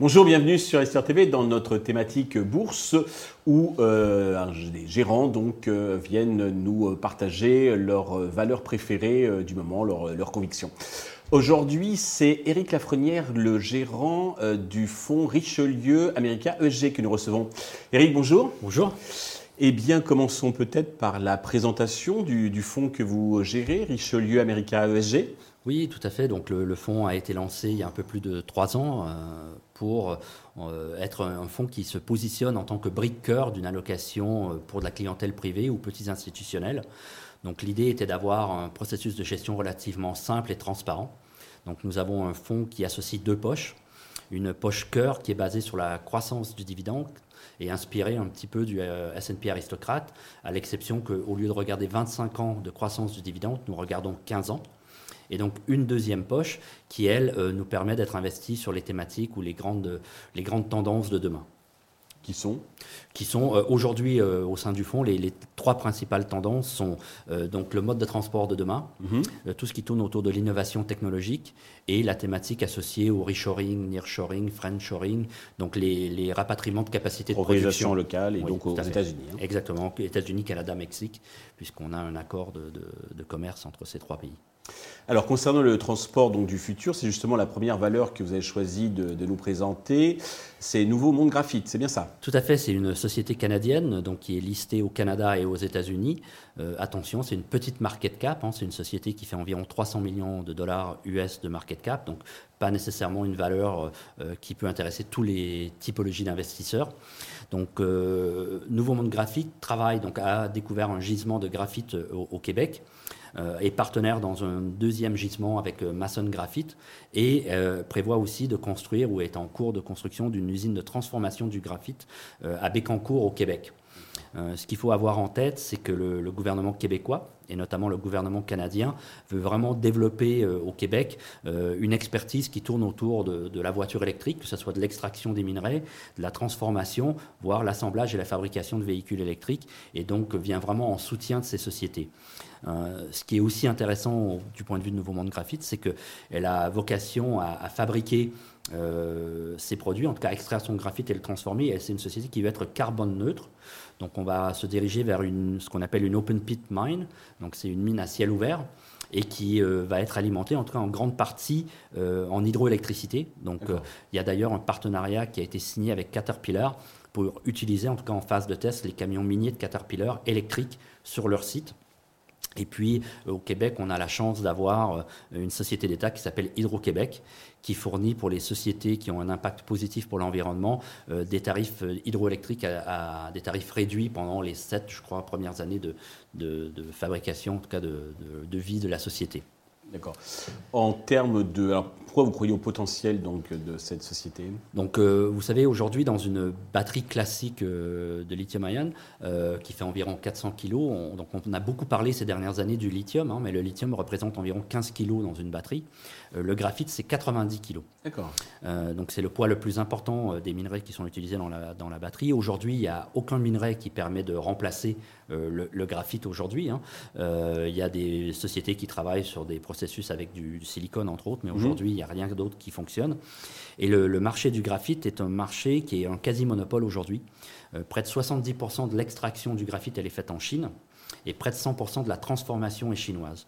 Bonjour, bienvenue sur Esther TV dans notre thématique bourse où euh, gérants donc euh, viennent nous partager leurs valeurs préférées euh, du moment, leurs convictions. Aujourd'hui, c'est Éric Lafrenière, le gérant du fonds Richelieu America ESG que nous recevons. Éric, bonjour. Bonjour. Eh bien, commençons peut-être par la présentation du, du fonds que vous gérez, Richelieu America ESG. Oui, tout à fait. Donc le, fonds a été lancé il y a un peu plus de trois ans euh, pour euh, être un fonds qui se positionne en tant que brique cœur d'une allocation euh, pour de la clientèle privée ou petits institutionnels. Donc l'idée était d'avoir un processus de gestion relativement simple et transparent. Donc nous avons un fonds qui associe deux poches. Une poche cœur qui est basée sur la croissance du dividende et inspiré un petit peu du S&P aristocrate, à l'exception qu'au lieu de regarder 25 ans de croissance du dividende, nous regardons 15 ans et donc une deuxième poche qui, elle, euh, nous permet d'être investis sur les thématiques ou les grandes, les grandes tendances de demain. Qui sont Qui sont euh, aujourd'hui euh, au sein du fonds, les, trois principales tendances sont donc le mode de transport de demain, mhm. tout ce qui tourne autour de l'innovation technologique et la thématique associée au reshoring, nearshoring, friendshoring, donc les, rapatriements de capacités de production locale et donc aux États-Unis. Hein. Exactement, États-Unis, Canada, Mexique, puisqu'on a un accord de commerce entre ces trois pays. Alors concernant le transport du futur, c'est justement la première valeur que vous avez choisi de, nous présenter. C'est Nouveau Monde Graphite, c'est bien ça? Tout à fait, c'est une société canadienne donc, qui est listée au Canada et aux États-Unis. Euh, attention, c'est une petite market cap, hein. c'est une société qui fait environ 300 millions de dollars US de market cap, donc pas nécessairement une valeur euh, euh, qui peut intéresser tous les typologies d'investisseurs. Donc Nouveau Monde Graphite travaille donc a découvert un gisement de graphite au Québec. Euh, est partenaire dans un deuxième gisement avec euh, Mason Graphite et euh, prévoit aussi de construire ou est en cours de construction d'une usine de transformation du graphite à Bécancourt au Québec. Ce qu'il faut avoir en tête, c'est que le, gouvernement québécois, et notamment le gouvernement canadien, veut vraiment développer au Québec une expertise qui tourne autour de, la voiture électrique, que ce soit de l'extraction des minerais, de la transformation, voire l'assemblage et la fabrication de véhicules électriques, et donc vient vraiment en soutien de ces sociétés. Euh, ce qui est aussi intéressant du point de vue de Nouveau Monde Graphite, c'est qu'elle a vocation à, fabriquer euh, ses produits, en tout cas extraire son graphite et le transformer. Et c'est une société qui veut être carbone neutre. Donc on va se diriger vers une, ce qu'on appelle une open pit mine. Donc c'est une mine à ciel ouvert et qui euh, va être alimentée en tout cas en grande partie en hydroélectricité. Donc il y a d'ailleurs un partenariat qui a été signé avec Caterpillar pour utiliser en tout cas en phase de test les camions miniers de Caterpillar électriques sur leur site. Et puis euh, au Québec, on a la chance d'avoir euh, une société d'État qui s'appelle Hydro-Québec, qui fournit pour les sociétés qui ont un impact positif pour l'environnement euh, des tarifs hydroélectriques à, des tarifs réduits pendant les sept, je crois, premières années de, fabrication, en tout cas de vie de la société. D'accord. En termes de. Alors, pourquoi vous croyez au potentiel donc, de cette société? Donc, euh, vous savez, aujourd'hui, dans une batterie classique euh, de lithium-ion, euh, qui fait environ 400 kg, on, donc on a beaucoup parlé ces dernières années du lithium, hein, mais le lithium représente environ 15 kg dans une batterie. le graphite, c'est 90 kg. D'accord. donc, c'est le poids le plus important des minerais qui sont utilisés dans la, dans la batterie. Aujourd'hui, il n'y a aucun minerai qui permet de remplacer le, graphite aujourd'hui. Hein. il y a des sociétés qui travaillent sur des processus avec du, silicone, entre autres, mais mhm. aujourd'hui, il n'y a rien d'autre qui fonctionne. Et le, marché du graphite est un marché qui est un quasi-monopole aujourd'hui. Euh, près de 70% de l'extraction du graphite, elle est faite en Chine, et près de 100% de la transformation est chinoise.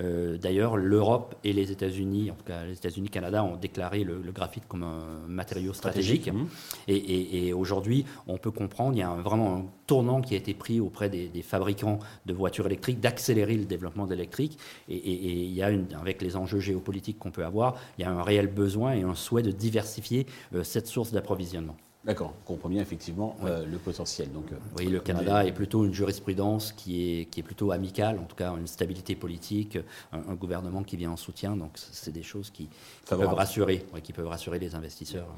Euh, d'ailleurs, l'Europe et les États-Unis, en tout cas les États-Unis, Canada, ont déclaré le, graphite comme un matériau stratégique. Mmh. Et, aujourd'hui, on peut comprendre, il y a vraiment un tournant qui a été pris auprès des, fabricants de voitures électriques d'accélérer le développement de l'électrique. Et, il y a, une, avec les enjeux géopolitiques qu'on peut avoir, il y a un réel besoin et un souhait de diversifier euh, cette source d'approvisionnement. D'accord, bien effectivement euh, le potentiel. Donc, euh, oui, le Canada est plutôt une jurisprudence qui est, qui est plutôt amicale, en tout cas une stabilité politique, un, gouvernement qui vient en soutien, donc c'est des choses qui, peuvent rassurer, qui peuvent rassurer les investisseurs.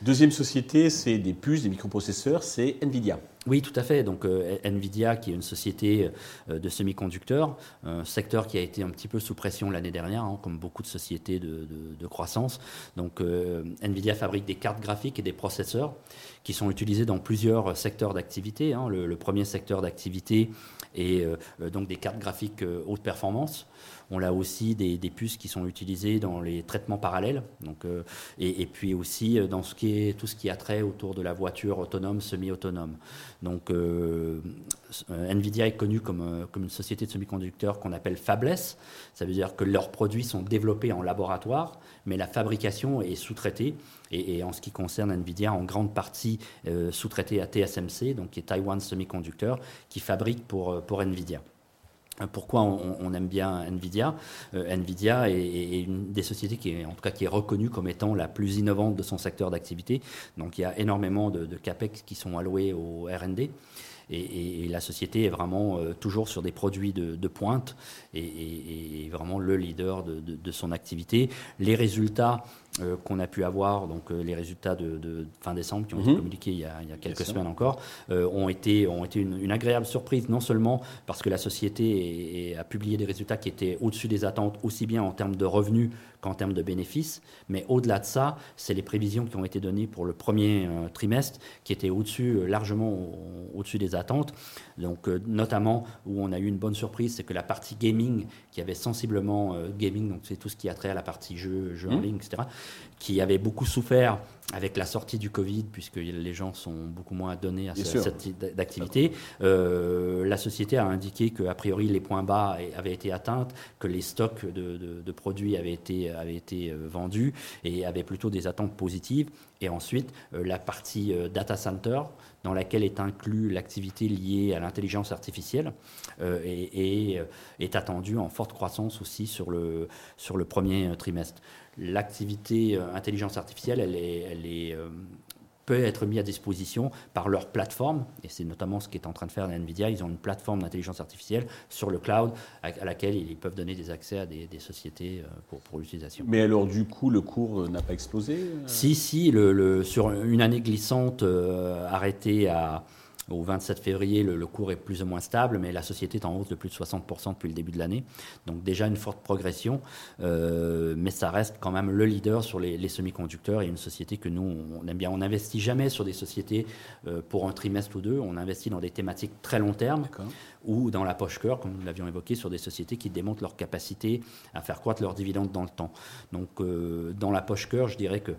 Deuxième société, c'est des puces, des microprocesseurs, c'est Nvidia. Oui, tout à fait. Donc Nvidia, qui est une société de semi-conducteurs, un secteur qui a été un petit peu sous pression l'année dernière, hein, comme beaucoup de sociétés de, croissance. Donc Nvidia fabrique des cartes graphiques et des processeurs qui sont utilisés dans plusieurs secteurs d'activité. Hein. Le, le, premier secteur d'activité est donc des cartes graphiques haute performance. On a aussi des, puces qui sont utilisées dans les traitements parallèles, donc, euh, et, puis aussi euh, dans ce qui est, tout ce qui a trait autour de la voiture autonome, semi-autonome. Donc euh, Nvidia est connu comme, une société de semi-conducteurs qu'on appelle fabless. Ça veut dire que leurs produits sont développés en laboratoire, mais la fabrication est sous-traitée. Et, en ce qui concerne Nvidia, en grande partie sous-traitée à TSMC, donc qui est Taiwan Semiconductor, qui fabrique pour Nvidia. Pourquoi on, aime bien Nvidia euh, Nvidia est, une des sociétés qui est, en tout cas, qui est reconnue comme étant la plus innovante de son secteur d'activité. Donc il y a énormément de, capex qui sont alloués au R&D. Et, la société est vraiment euh, toujours sur des produits de, pointe et, vraiment le leader de, son activité. Les résultats euh, qu'on a pu avoir, donc euh, les résultats de, fin décembre qui ont été mhm. communiqués il y a, quelques semaines encore, euh, ont été, ont été une, agréable surprise, non seulement parce que la société a publié des résultats qui étaient au-dessus des attentes, aussi bien en termes de revenus qu'en termes de bénéfices, mais au-delà de ça, c'est les prévisions qui ont été données pour le premier trimestre qui étaient au-dessus, largement au-dessus des attentes. Donc, notamment, où on a eu une bonne surprise, c'est que la partie gaming, qui avait sensiblement gaming, donc c'est tout ce qui a trait à la partie jeu, jeu en mhm. ligne, etc., qui avait beaucoup souffert avec la sortie du Covid, puisque les gens sont beaucoup moins donnés à cette type d'activité. Euh, la société a indiqué qu'a priori les points bas avaient été atteints, que les stocks de, produits avaient été, avaient été euh, vendus et avaient plutôt des attentes positives. Et ensuite, euh, la partie data center, dans laquelle est inclus l'activité liée à l'intelligence artificielle, et, est attendue en forte croissance aussi sur le, sur le premier trimestre. L'activité euh, intelligence artificielle, elle, est, euh, peut être mise à disposition par leur plateforme, et c'est notamment ce qu'est en train de faire NVIDIA. Ils ont une plateforme d'intelligence artificielle sur le cloud à, laquelle ils peuvent donner des accès à des, sociétés euh, pour, pour l'utilisation. Mais alors, du coup, le cours n'a pas explosé Si, si, le, sur une année glissante arrêtée à au 27 février, le, cours est plus ou moins stable, mais la société est en hausse de plus de 60% depuis le début de l'année. Donc déjà une forte progression, euh, mais ça reste quand même le leader sur les, semi-conducteurs et une société que nous, on aime bien. On n'investit jamais sur des sociétés euh, pour un trimestre ou deux, on investit dans des thématiques très long terme ou dans la poche cœur, comme nous l'avions évoqué, sur des sociétés qui démontrent leur capacité à faire croître leurs dividendes dans le temps. Donc euh, dans la poche cœur, je dirais que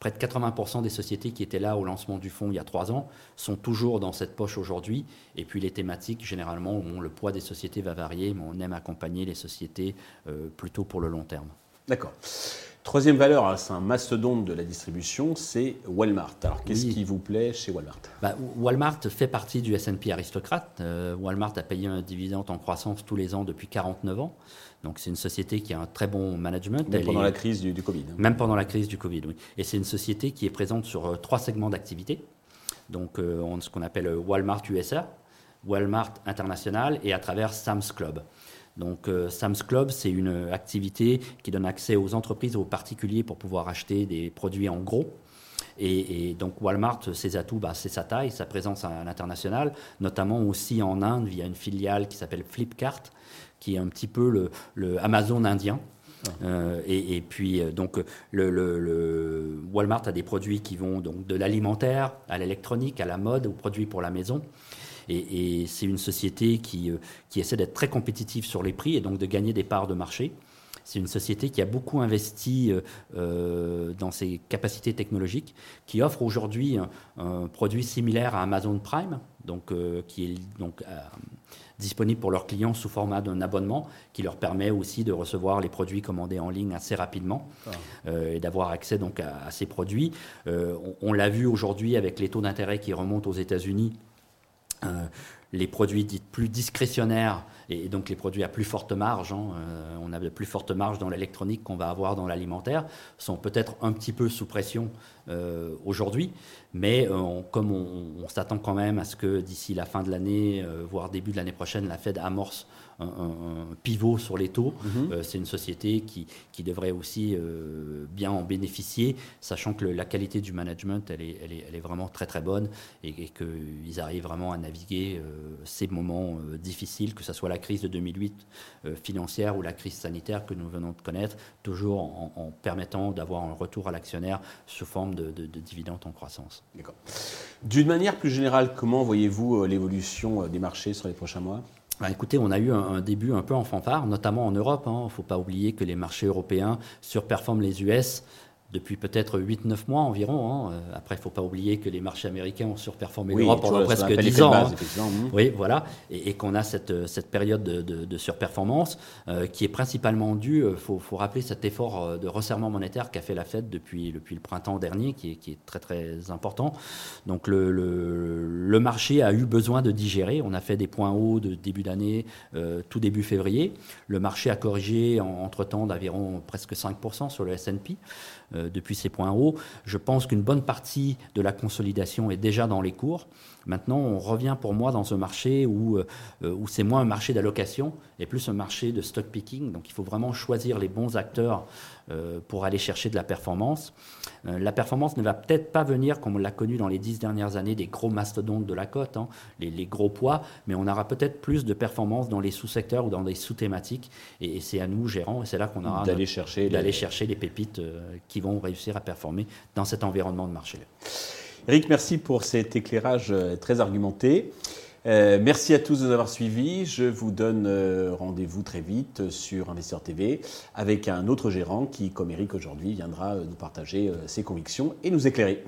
Près de 80% des sociétés qui étaient là au lancement du fonds il y a trois ans sont toujours dans cette poche aujourd'hui. Et puis les thématiques, généralement, le poids des sociétés va varier, mais on aime accompagner les sociétés euh, plutôt pour le long terme. D'accord. Troisième valeur, c'est un mastodonte de la distribution, c'est Walmart. Alors, qu'est-ce qui vous plaît chez Walmart? Bah, Walmart fait partie du S&P aristocrate. Euh, Walmart a payé un dividende en croissance tous les ans depuis 49 ans. Donc c'est une société qui a un très bon management. Même pendant la crise du, Covid. Hein. Même pendant la crise du Covid, oui. Et c'est une société qui est présente sur euh, trois segments d'activité. Donc euh, on, ce qu'on appelle euh, Walmart USA, Walmart International et à travers Sam's Club. Donc Sam's Club, c'est une activité qui donne accès aux entreprises et aux particuliers pour pouvoir acheter des produits en gros. Et, donc Walmart, ses atouts, bah, c'est sa taille, sa présence à l'international, notamment aussi en Inde via une filiale qui s'appelle Flipkart, qui est un petit peu le, Amazon indien. Euh, et, puis, euh, donc, Walmart a des produits qui vont donc de l'alimentaire à l'électronique, à la mode, aux produits pour la maison. Et, c'est une société qui, euh, qui essaie d'être très compétitive sur les prix et donc de gagner des parts de marché. C'est une société qui a beaucoup investi dans ses capacités technologiques, qui offre aujourd'hui un, produit similaire à Amazon Prime, donc, qui est donc disponible pour leurs clients sous format d'un abonnement qui leur permet aussi de recevoir les produits commandés en ligne assez rapidement ah. euh, et d'avoir accès donc à, ces produits. Euh, on, l'a vu aujourd'hui avec les taux d'intérêt qui remontent aux États-Unis. Euh, les produits dits plus discrétionnaires et donc les produits à plus forte marge, hein, on a de plus forte marge dans l'électronique qu'on va avoir dans l'alimentaire, sont peut-être un petit peu sous pression aujourd'hui, mais comme on s'attend quand même à ce que d'ici la fin de l'année, voire début de l'année prochaine, la Fed amorce un, pivot sur les taux. Mhm. Euh, c'est une société qui, qui devrait aussi euh, bien en bénéficier, sachant que la qualité du management, elle est, elle est, elle est vraiment très très bonne et, qu'ils arrivent vraiment à naviguer euh, ces moments difficiles, que ce soit la crise de 2008 financière ou la crise sanitaire que nous venons de connaître, toujours en, permettant d'avoir un retour à l'actionnaire sous forme de, de, de dividendes en croissance. D'une manière plus générale, comment voyez-vous l'évolution des marchés sur les prochains mois? Bah, écoutez, on a eu un, début un peu en fanfare, notamment en Europe. Il hein. ne faut pas oublier que les marchés européens surperforment les US depuis peut-être 8-9 mois environ. Hein. Euh, après, il ne faut pas oublier que les marchés américains ont surperformé l'Europe pendant presque 10 ans. Hein. Oui, voilà. Et, qu'on a cette, cette période de, de, surperformance euh, qui est principalement due, il euh, faut, faut, rappeler cet effort de resserrement monétaire qu'a fait la Fed depuis, depuis le printemps dernier, qui est, qui est très très important. Donc le, le, le, marché a eu besoin de digérer. On a fait des points hauts de début d'année, tout début février. Le marché a corrigé entre-temps d'environ presque 5% sur le S&P. Euh, depuis ces points hauts. Je pense qu'une bonne partie de la consolidation est déjà dans les cours. Maintenant, on revient pour moi dans un marché où, euh, où c'est moins un marché d'allocation et plus un marché de stock picking. Donc il faut vraiment choisir les bons acteurs euh, pour aller chercher de la performance. la performance ne va peut-être pas venir, comme on l'a connu dans les dix dernières années, des gros mastodontes de la cote, hein, les, gros poids, mais on aura peut-être plus de performance dans les sous-secteurs ou dans les sous-thématiques. Et, c'est à nous, gérants, et c'est là qu'on aura d'aller chercher, d'aller chercher les pépites qui vont réussir à performer dans cet environnement de marché. Eric, merci pour cet éclairage euh, très argumenté. Euh, merci à tous de nous avoir suivis. Je vous donne euh, rendez-vous très vite sur Investisseur TV avec un autre gérant qui, comme Eric aujourd'hui, viendra nous partager ses convictions et nous éclairer.